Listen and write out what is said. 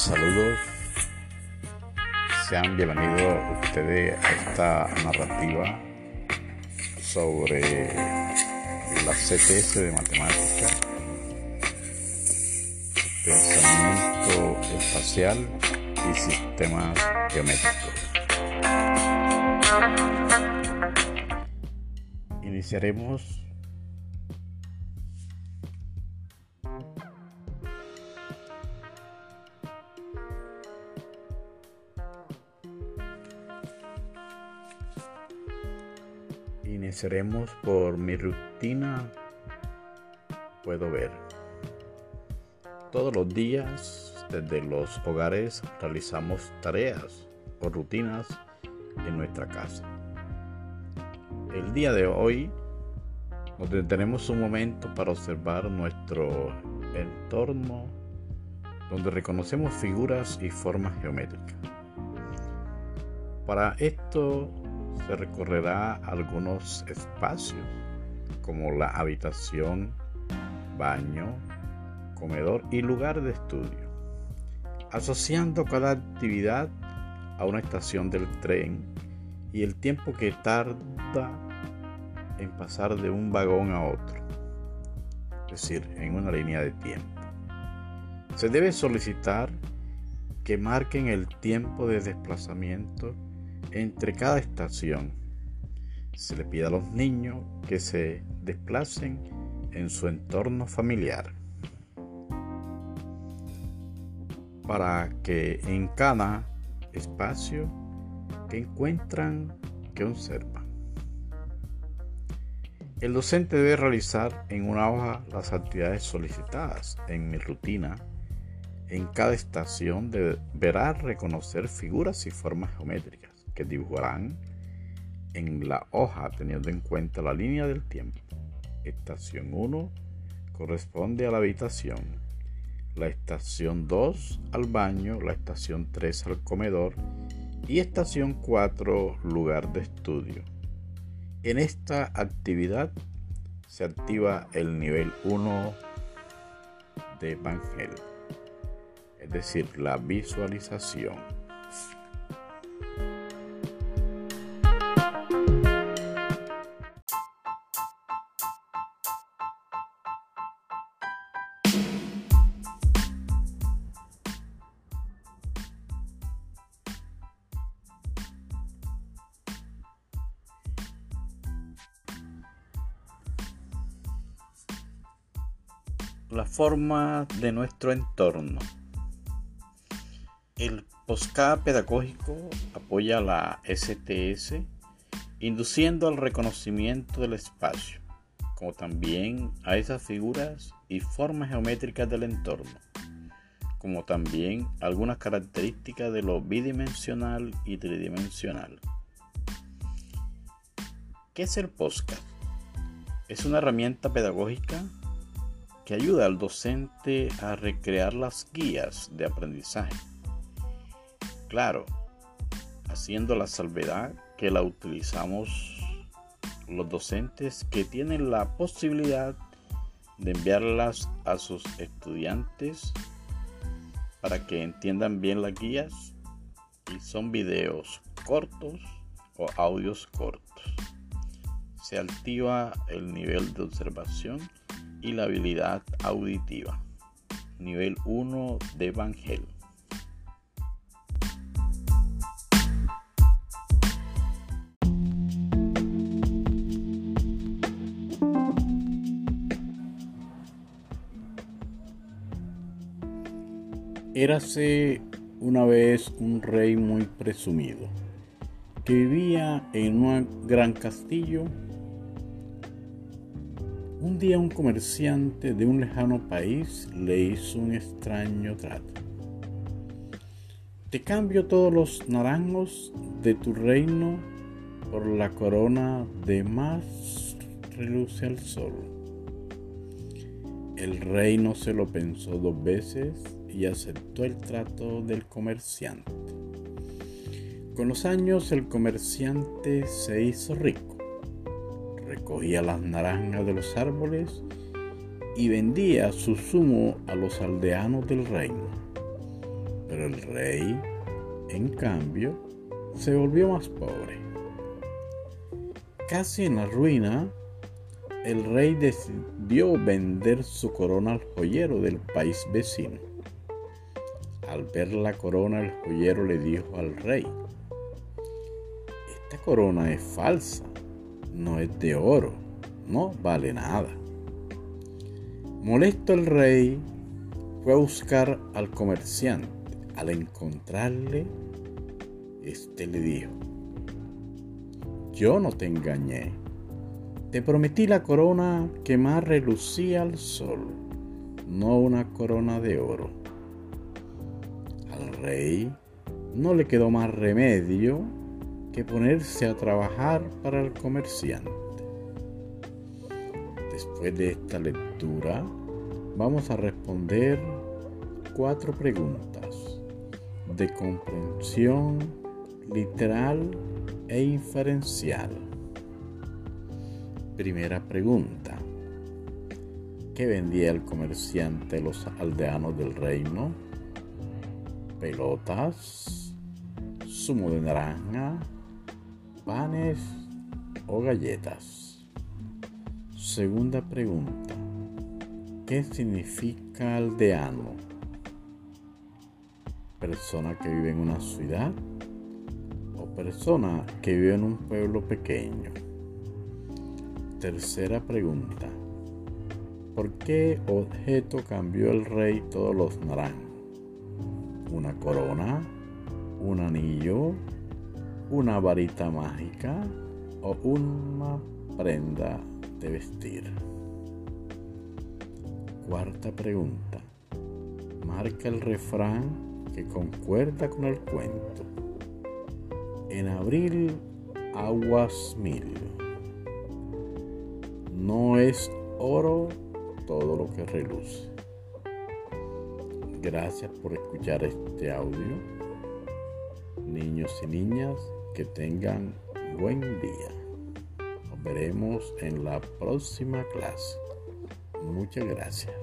Saludos, sean bienvenidos ustedes a esta narrativa sobre la CTS de matemática, pensamiento espacial y sistemas geométricos. Iniciaremos Iniciaremos por mi rutina. Puedo ver. Todos los días, desde los hogares, realizamos tareas o rutinas en nuestra casa. El día de hoy nos detenemos un momento para observar nuestro entorno donde reconocemos figuras y formas geométricas. Para esto se recorrerá algunos espacios como la habitación, baño, comedor y lugar de estudio, asociando cada actividad a una estación del tren y el tiempo que tarda en pasar de un vagón a otro, es decir, en una línea de tiempo. Se debe solicitar que marquen el tiempo de desplazamiento entre cada estación. Se le pide a los niños que se desplacen en su entorno familiar para que en cada espacio que encuentran que observan. El docente debe realizar en una hoja las actividades solicitadas en mi rutina. En cada estación deberá reconocer figuras y formas geométricas que dibujarán en la hoja teniendo en cuenta la línea del tiempo. Estación 1 corresponde a la habitación, la estación 2 al baño, la estación 3 al comedor y estación 4 lugar de estudio. En esta actividad se activa el nivel 1 de Evangel, es decir, la visualización. La forma de nuestro entorno. El POSCA pedagógico apoya la STS, induciendo al reconocimiento del espacio, como también a esas figuras y formas geométricas del entorno, como también algunas características de lo bidimensional y tridimensional. ¿Qué es el POSCA? Es una herramienta pedagógica que ayuda al docente a recrear las guías de aprendizaje. Claro, haciendo la salvedad que la utilizamos los docentes que tienen la posibilidad de enviarlas a sus estudiantes para que entiendan bien las guías y son videos cortos o audios cortos. Se activa el nivel de observación y la habilidad auditiva. Nivel 1 de Evangel. Érase una vez un rey muy presumido que vivía en un gran castillo un día un comerciante de un lejano país le hizo un extraño trato. Te cambio todos los naranjos de tu reino por la corona de más reluce al sol. El rey no se lo pensó dos veces y aceptó el trato del comerciante. Con los años el comerciante se hizo rico recogía las naranjas de los árboles y vendía su zumo a los aldeanos del reino. Pero Pero el rey, en cambio, se volvió más pobre. Casi en la ruina, el rey decidió vender su corona al joyero del país vecino. Al ver la corona, el joyero le dijo al rey, esta corona es falsa, no es de oro, no vale nada. Molesto el rey fue a buscar al comerciante. Al encontrarle, este le dijo, yo no te engañé, te prometí la corona que más relucía al sol, no una corona de oro. Al rey no le quedó más remedio que ponerse a trabajar para el comerciante. Después de esta lectura, vamos a responder cuatro preguntas de comprensión literal e inferencial. Primera pregunta. ¿Qué vendía el comerciante los aldeanos del reino? Pelotas, zumo de naranja, panes o galletas. Segunda pregunta. ¿Qué significa aldeano? ¿Persona que vive en una ciudad o persona que vive en un pueblo pequeño? Tercera pregunta. ¿Por qué objeto cambió el rey todos los naranjos? ¿Una corona? ¿Un anillo? ¿Una varita mágica? ¿O una prenda de vestir? Cuarta pregunta. Marca el refrán que concuerda con el cuento. En abril, aguas mil. No es oro todo lo que reluce. Gracias por escuchar este audio. Niños y niñas, que tengan buen día. Nos veremos en la próxima clase. Muchas gracias.